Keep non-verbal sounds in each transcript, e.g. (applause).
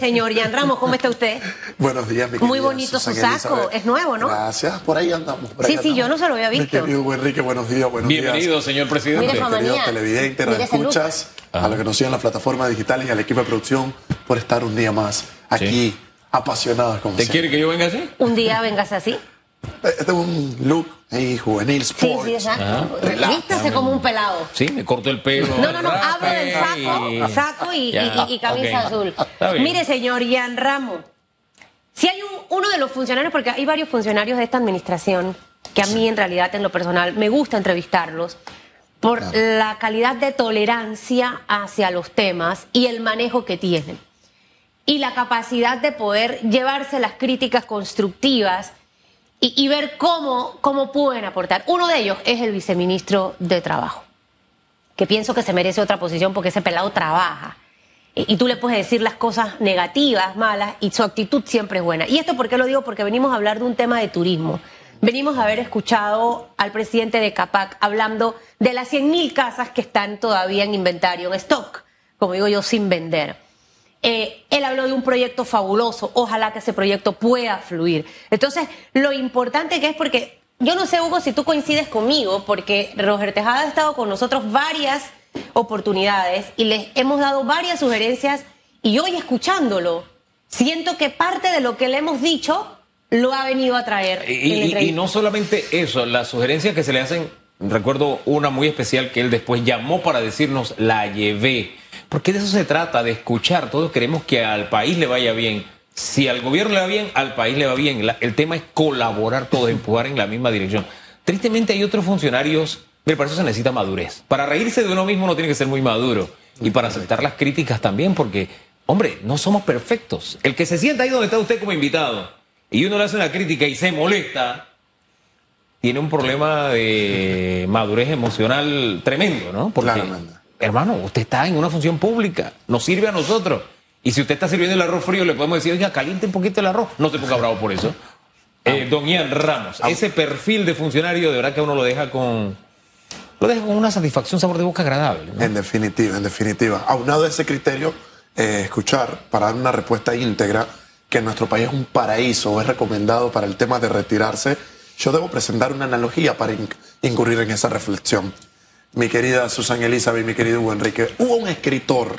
Señor Jan Ramos, ¿cómo está usted? (laughs) Buenos días, mi Muy querida bonito su saco, Elizabeth. es nuevo, ¿no? Gracias, por ahí andamos. por ahí Sí, sí, yo no se lo había Mi visto. querido Enrique, buenos días, buenos Bienvenido, días. señor presidente. Mire, Mi querido Manía. televidente, Mire ese look. escuchas, a los que nos siguen en las plataformas digitales y al equipo de producción por estar un día más aquí, apasionados como ¿Te siempre. quiere que yo venga así? Un día véngase así. Este es un look ahí, juvenil, sport. sí, exacto. Relax. Vístase como un pelado. Sí, me corto el pelo. No, no, no, hablo del saco, y- saco y, Ya, y- y camisa azul. Mire, señor Jan Ramos, si hay un- uno de los funcionarios, porque hay varios funcionarios de esta administración que a mí en realidad en lo personal me gusta entrevistarlos por la calidad de tolerancia hacia los temas y el manejo que tienen. Y la capacidad de poder llevarse las críticas constructivas y, ver cómo, cómo pueden aportar. Uno de ellos es el viceministro de Trabajo que pienso que se merece otra posición porque ese pelado trabaja. Y, y tú le puedes decir las cosas negativas, malas, y su actitud siempre es buena. ¿Y esto por qué lo digo? Porque venimos a hablar de un tema de turismo. Venimos a haber escuchado al presidente de CAPAC hablando de las 100.000 casas que están todavía en inventario, en stock, como digo yo, sin vender. Eh, él habló de un proyecto fabuloso, ojalá que ese proyecto pueda fluir. Entonces, lo importante que es porque, yo no sé, Hugo, si tú coincides conmigo, porque Roger Tejada ha estado con nosotros varias oportunidades y les hemos dado varias sugerencias y hoy escuchándolo, siento que parte de lo que le hemos dicho lo ha venido a traer. Y, y- y no solamente eso, las sugerencias que se le hacen, recuerdo una muy especial que él después llamó para decirnos, la llevé. Porque de eso se trata, de escuchar. Todos queremos que al país le vaya bien. Si al gobierno le va bien, al país le va bien. El tema es colaborar todos, empujar en la misma dirección. Tristemente hay otros funcionarios, pero para eso se necesita madurez. Para reírse de uno mismo uno tiene que ser muy maduro. Y para aceptar las críticas también, porque, hombre, no somos perfectos. El que se sienta ahí donde está usted como invitado y uno le hace una crítica y se molesta, tiene un problema de madurez emocional tremendo, ¿no? Porque, Claramente. Hermano, usted está en una función pública, nos sirve a nosotros. Y si usted está sirviendo el arroz frío, le podemos decir, oiga, caliente un poquito el arroz. No se ponga bravo por eso. Eh, don Ian Ramos, ese perfil de funcionario, de verdad que uno lo deja con. Lo deja con una satisfacción, sabor de boca agradable. ¿no? En definitiva, en definitiva. Aunado a ese criterio, eh, escuchar para dar una respuesta íntegra que nuestro país es un paraíso, es recomendado para el tema de retirarse, yo debo presentar una analogía para inc- incurrir en esa reflexión. Mi querida Susan Elizabeth y mi querido Hugo Enrique, hubo un escritor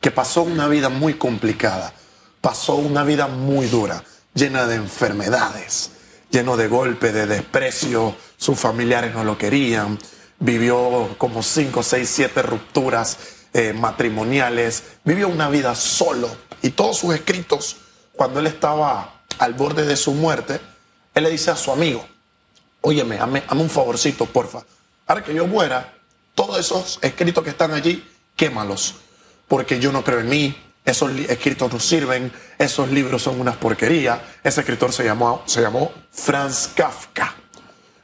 que pasó una vida muy complicada, pasó una vida muy dura, llena de enfermedades, lleno de golpes, de desprecio, sus familiares no lo querían, vivió como cinco, seis, siete rupturas eh, matrimoniales, vivió una vida solo y todos sus escritos, cuando él estaba al borde de su muerte, él le dice a su amigo, óyeme, hazme un favorcito, porfa. Ahora que yo muera, todos esos escritos que están allí, quémalos. Porque yo no creo en mí, esos escritos no sirven, esos libros son unas porquerías. Ese escritor se llamó, se llamó Franz Kafka.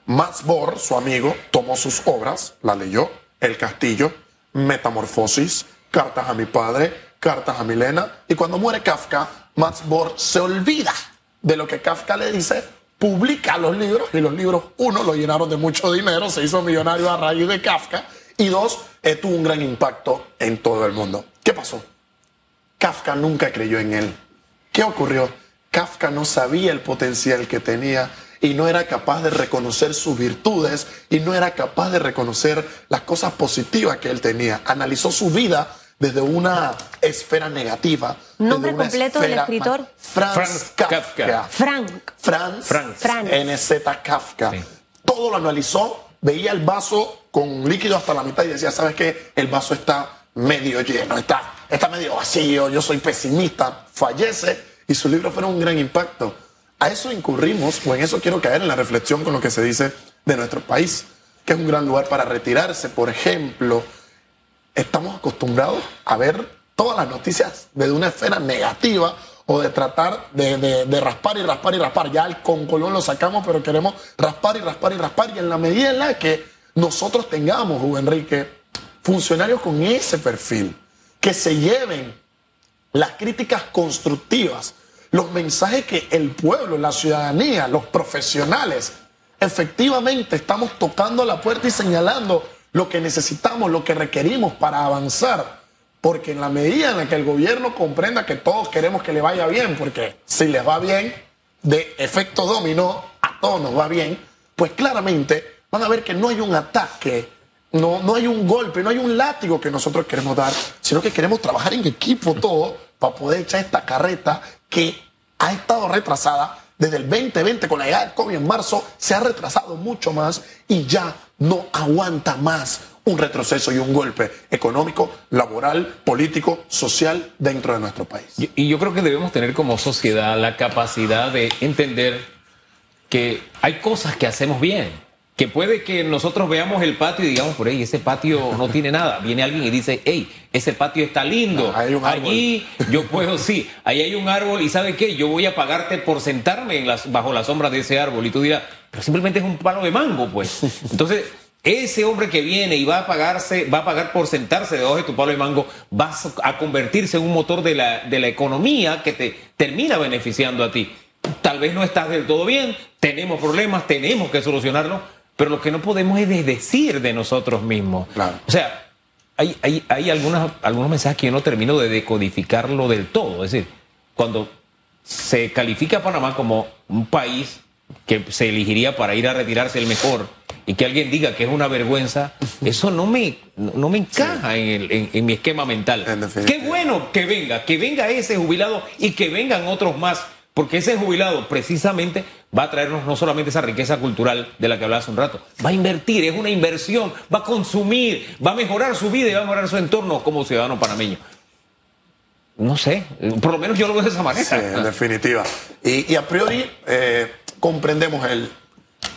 Max Bohr, su amigo, tomó sus obras, la leyó, El Castillo, Metamorfosis, Cartas a mi padre, Cartas a Milena, y cuando muere Kafka, Max Bohr se olvida de lo que Kafka le dice, publica los libros, y los libros, uno, lo llenaron de mucho dinero, se hizo millonario a raíz de Kafka, y dos, eh, tuvo un gran impacto en todo el mundo. ¿Qué pasó? Kafka nunca creyó en él. ¿Qué ocurrió? Kafka no sabía el potencial que tenía y no era capaz de reconocer sus virtudes y no era capaz de reconocer las cosas positivas que él tenía. Analizó su vida desde una esfera negativa. ¿Nombre completo del escritor? Franz, Franz Kafka. Kafka. Frank. Franz, Franz. Franz. NZ Kafka. Sí. Todo lo analizó, veía el vaso con líquido hasta la mitad y decía, ¿sabes qué? El vaso está medio lleno, está, está medio vacío, yo soy pesimista, fallece y su libro fue un gran impacto. A eso incurrimos, o en eso quiero caer en la reflexión con lo que se dice de nuestro país, que es un gran lugar para retirarse. Por ejemplo, estamos acostumbrados a ver todas las noticias desde una esfera negativa o de tratar de, raspar y raspar y raspar. Ya el con Colón lo sacamos, pero queremos raspar y raspar y raspar. Y en la medida en la que nosotros tengamos, Hugo Enrique, funcionarios con ese perfil, que se lleven las críticas constructivas, los mensajes que el pueblo, la ciudadanía, los profesionales, efectivamente estamos tocando la puerta y señalando lo que necesitamos, lo que requerimos para avanzar, Porque en la medida en la que el gobierno comprenda que todos queremos que le vaya bien, porque si les va bien, de efecto dominó, a todos nos va bien, pues claramente van a ver que no hay un ataque, no, no hay un golpe, no hay un látigo que nosotros queremos dar, sino que queremos trabajar en equipo todo para poder echar esta carreta que ha estado retrasada desde el 2020 con la llegada del COVID en marzo, se ha retrasado mucho más y ya no aguanta más un retroceso y un golpe económico, laboral, político, social dentro de nuestro país. Y, yo creo que debemos tener como sociedad la capacidad de entender que hay cosas que hacemos bien. Que puede que nosotros veamos el patio y digamos, por ahí, ese patio no (laughs) tiene nada. Viene alguien y dice, hey, ese patio está lindo. Ah, hay un árbol. Allí yo puedo, sí, ahí hay un árbol y ¿sabe qué? Yo voy a pagarte por sentarme en las, bajo la sombra de ese árbol. Y tú dirás, pero simplemente es un palo de mango, pues. (laughs) Entonces, ese hombre que viene y va a pagarse, va a pagar por sentarse debajo de tu palo de mango, va a convertirse en un motor de la, de la economía que te termina beneficiando a ti. Tal vez no estás del todo bien, tenemos problemas, tenemos que solucionarlos, pero lo que no podemos es desdecir de nosotros mismos. Claro. O sea, hay, hay, hay algunas, algunos mensajes que yo no termino de decodificarlo del todo. Es decir, cuando se califica a Panamá como un país que se elegiría para ir a retirarse el mejor y que alguien diga que es una vergüenza, eso no me, no me encaja en, el- en- en mi esquema mental. Qué bueno que venga, que venga ese jubilado y que vengan otros más, porque ese jubilado precisamente va a traernos no solamente esa riqueza cultural de la que hablaba hace un rato, va a invertir, es una inversión, va a consumir, va a mejorar su vida y va a mejorar su entorno como ciudadano panameño. No sé, por lo menos yo lo veo de esa manera. Sí, en definitiva. Y, y a priori eh, comprendemos el,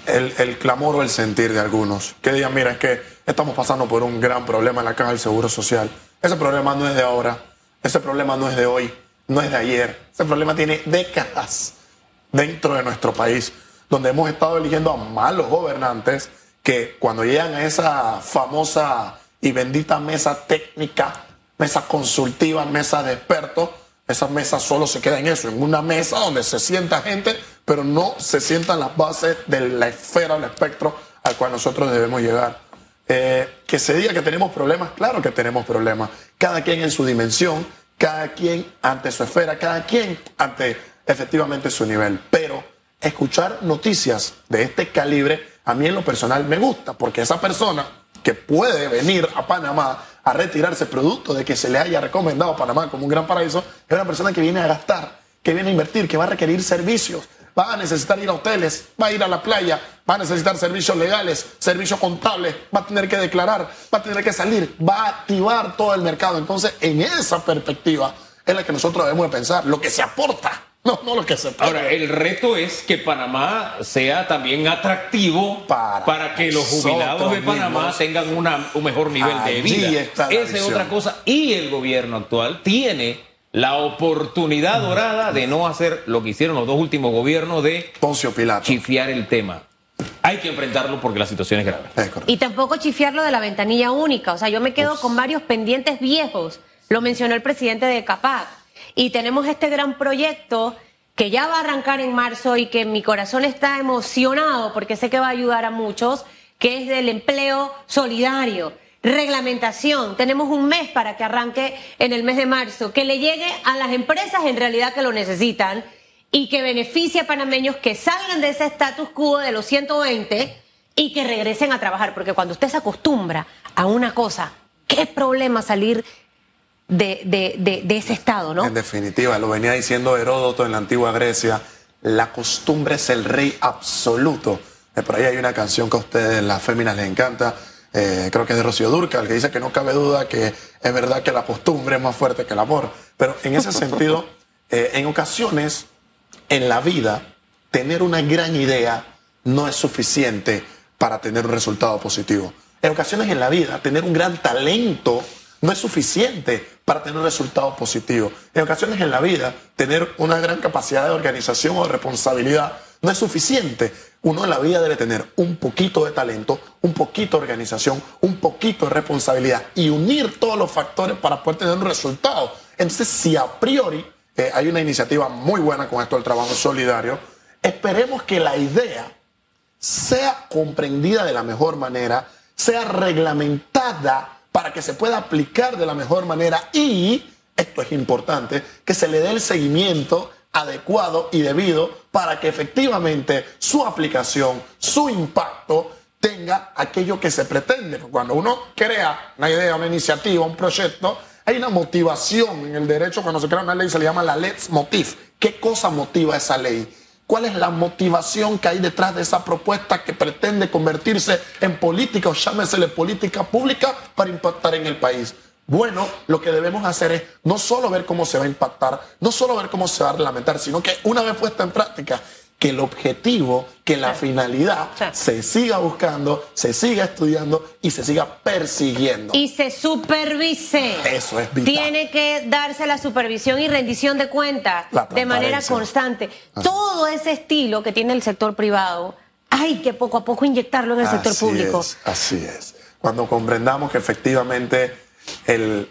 el, el clamor o el sentir de algunos que digan, mira, es que estamos pasando por un gran problema en la caja del Seguro Social. Ese problema no es de ahora, ese problema no es de hoy, no es de ayer. Ese problema tiene décadas dentro de nuestro país, donde hemos estado eligiendo a malos gobernantes que cuando llegan a esa famosa y bendita mesa técnica, mesa consultiva, mesa de expertos, esa mesa solo se queda en eso, en una mesa donde se sienta gente, pero no se sientan las bases de la esfera, el espectro al cual nosotros debemos llegar. Eh, que se diga que tenemos problemas, claro que tenemos problemas. Cada quien en su dimensión, cada quien ante su esfera, cada quien ante efectivamente su nivel. Pero escuchar noticias de este calibre, a mí en lo personal me gusta, porque esa persona que puede venir a Panamá a retirarse producto de que se le haya recomendado Panamá como un gran paraíso, es una persona que viene a gastar, que viene a invertir, que va a requerir servicios, va a necesitar ir a hoteles, va a ir a la playa, va a necesitar servicios legales, servicios contables, va a tener que declarar, va a tener que salir, va a activar todo el mercado. Entonces, en esa perspectiva es la que nosotros debemos de pensar, lo que se aporta, no, no lo que se paga. Ahora, el reto es que Panamá sea también atractivo Para para, que los jubilados de Panamá mismos. tengan una- un mejor nivel de vida. Esa es otra cosa. Y el gobierno actual tiene la oportunidad dorada de no hacer lo que hicieron los dos últimos gobiernos de Poncio Pilato. chifiar el tema. Hay que enfrentarlo porque la situación es grave. Es. Y tampoco chifiarlo de la ventanilla única. O sea, yo me quedo con varios pendientes viejos. Lo mencionó el presidente de CAPAC. Y tenemos este gran proyecto que ya va a arrancar en marzo y que mi corazón está emocionado porque sé que va a ayudar a muchos, que es del empleo solidario. Reglamentación. Tenemos un mes para que arranque en el mes de marzo, que le llegue a las empresas en realidad que lo necesitan y que beneficie a panameños que salgan de ese status quo de los 120 y que regresen a trabajar, porque cuando usted se acostumbra a una cosa, qué problema salir de, de- de- ese estado, ¿no? En definitiva, lo venía diciendo Heródoto en la antigua Grecia, la costumbre es el rey absoluto. Eh, Por ahí hay una canción que a ustedes, las féminas, les encanta, eh, creo que es de Rocío Durcal, que dice que no cabe duda que es verdad que la costumbre es más fuerte que el amor. Pero en ese sentido, (laughs) eh, en ocasiones, en la vida, tener una gran idea no es suficiente para tener un resultado positivo. En ocasiones en la vida, tener un gran talento no es suficiente para tener un resultado positivo. En ocasiones en la vida, tener una gran capacidad de organización o de responsabilidad no es suficiente. Uno en la vida debe tener un poquito de talento, un poquito de organización, un poquito de responsabilidad y unir todos los factores para poder tener un resultado. Entonces, si a priori eh, hay una iniciativa muy buena con esto del trabajo solidario, esperemos que la idea sea comprendida de la mejor manera, sea reglamentada para que se pueda aplicar de la mejor manera y, esto es importante, que se le dé el seguimiento adecuado y debido para que efectivamente su aplicación, su impacto tenga aquello que se pretende. Cuando uno crea una idea, una iniciativa, un proyecto, hay una motivación en el derecho. Cuando se crea una ley se le llama la let's motive. ¿Qué cosa motiva esa ley? ¿Cuál es la motivación que hay detrás de esa propuesta que pretende convertirse en política o llámesele política pública para impactar en el país? Bueno, lo que debemos hacer es no solo ver cómo se va a impactar, no solo ver cómo se va a reglamentar, sino que una vez puesta en práctica, que el objetivo, que la finalidad se siga buscando, se siga estudiando y se siga persiguiendo. Y se supervise. Eso es vital. Tiene que darse la supervisión y rendición de cuentas de manera constante. Todo ese estilo que tiene el sector privado, hay que poco a poco inyectarlo en el sector público. así es. Cuando comprendamos que efectivamente el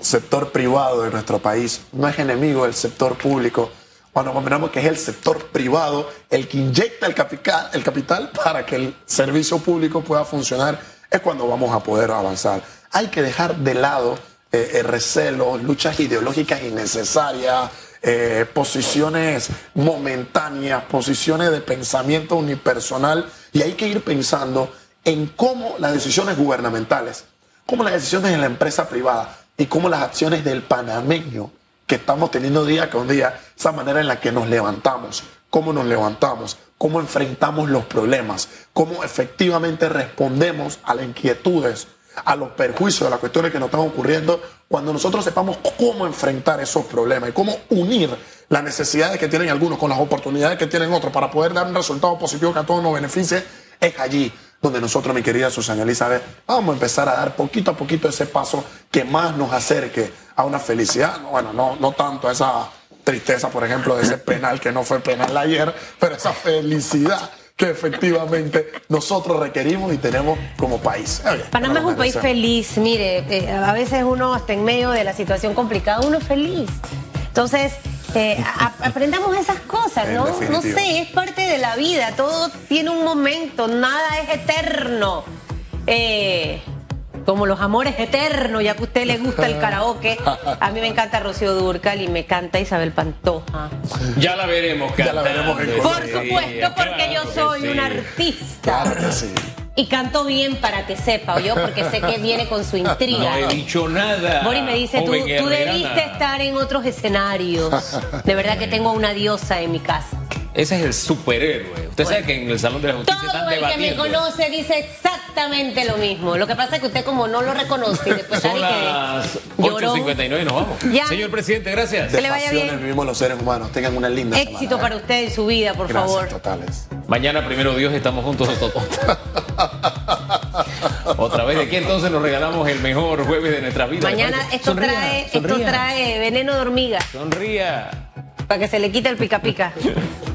sector privado de nuestro país no es enemigo del sector público, cuando comprendamos que es el sector privado el que inyecta el capital, el capital para que el servicio público pueda funcionar, es cuando vamos a poder avanzar. Hay que dejar de lado eh, recelos, luchas ideológicas innecesarias, eh, posiciones momentáneas, posiciones de pensamiento unipersonal, y hay que ir pensando en cómo las decisiones gubernamentales como las decisiones en la empresa privada y como las acciones del panameño que estamos teniendo día con día, esa manera en la que nos levantamos, cómo nos levantamos, cómo enfrentamos los problemas, cómo efectivamente respondemos a las inquietudes, a los perjuicios, a las cuestiones que nos están ocurriendo, cuando nosotros sepamos cómo enfrentar esos problemas y cómo unir las necesidades que tienen algunos con las oportunidades que tienen otros para poder dar un resultado positivo que a todos nos beneficie, es allí donde nosotros, mi querida Susana Elizabeth, vamos a empezar a dar poquito a poquito ese paso que más nos acerque a una felicidad. Bueno, no, no tanto a esa tristeza, por ejemplo, de ese penal que no fue penal ayer, pero esa felicidad que efectivamente nosotros requerimos y tenemos como país. Panamá es un país feliz, mire, eh, a veces uno hasta en medio de la situación complicada, uno es feliz. Entonces, eh, aprendamos esas cosas, ¿no? No sé, es parte de la vida, todo tiene un momento, nada es eterno. Eh, como los amores eternos, ya que a usted le gusta el karaoke. A mí me encanta Rocío Durcal y me canta Isabel Pantoja. Ya la veremos, Ya la veremos Por supuesto, porque yo soy un artista. Claro sí. Y canto bien para que sepa, yo, porque sé que viene con su (laughs) intriga. No he dicho nada. Boris me dice, tú, tú debiste estar en otros escenarios. De verdad que tengo una diosa en mi casa. Ese es el superhéroe. Usted sabe que en el Salón de la Justicia todo están el que me conoce dice exactamente lo mismo. Lo que pasa es que usted como no lo reconoce, (laughs) después Son las 8.59 y nos vamos. Señor presidente, gracias. Que le vaya bien. vivimos los seres humanos. Tengan una linda Éxito para ¿eh? usted en su vida, por gracias, favor. totales. Mañana, primero Dios, estamos juntos. (laughs) Otra vez de aquí entonces nos regalamos el mejor jueves de nuestra vida. Mañana esto trae, esto trae veneno de hormiga. Sonría. Para que se le quite el pica pica. (laughs)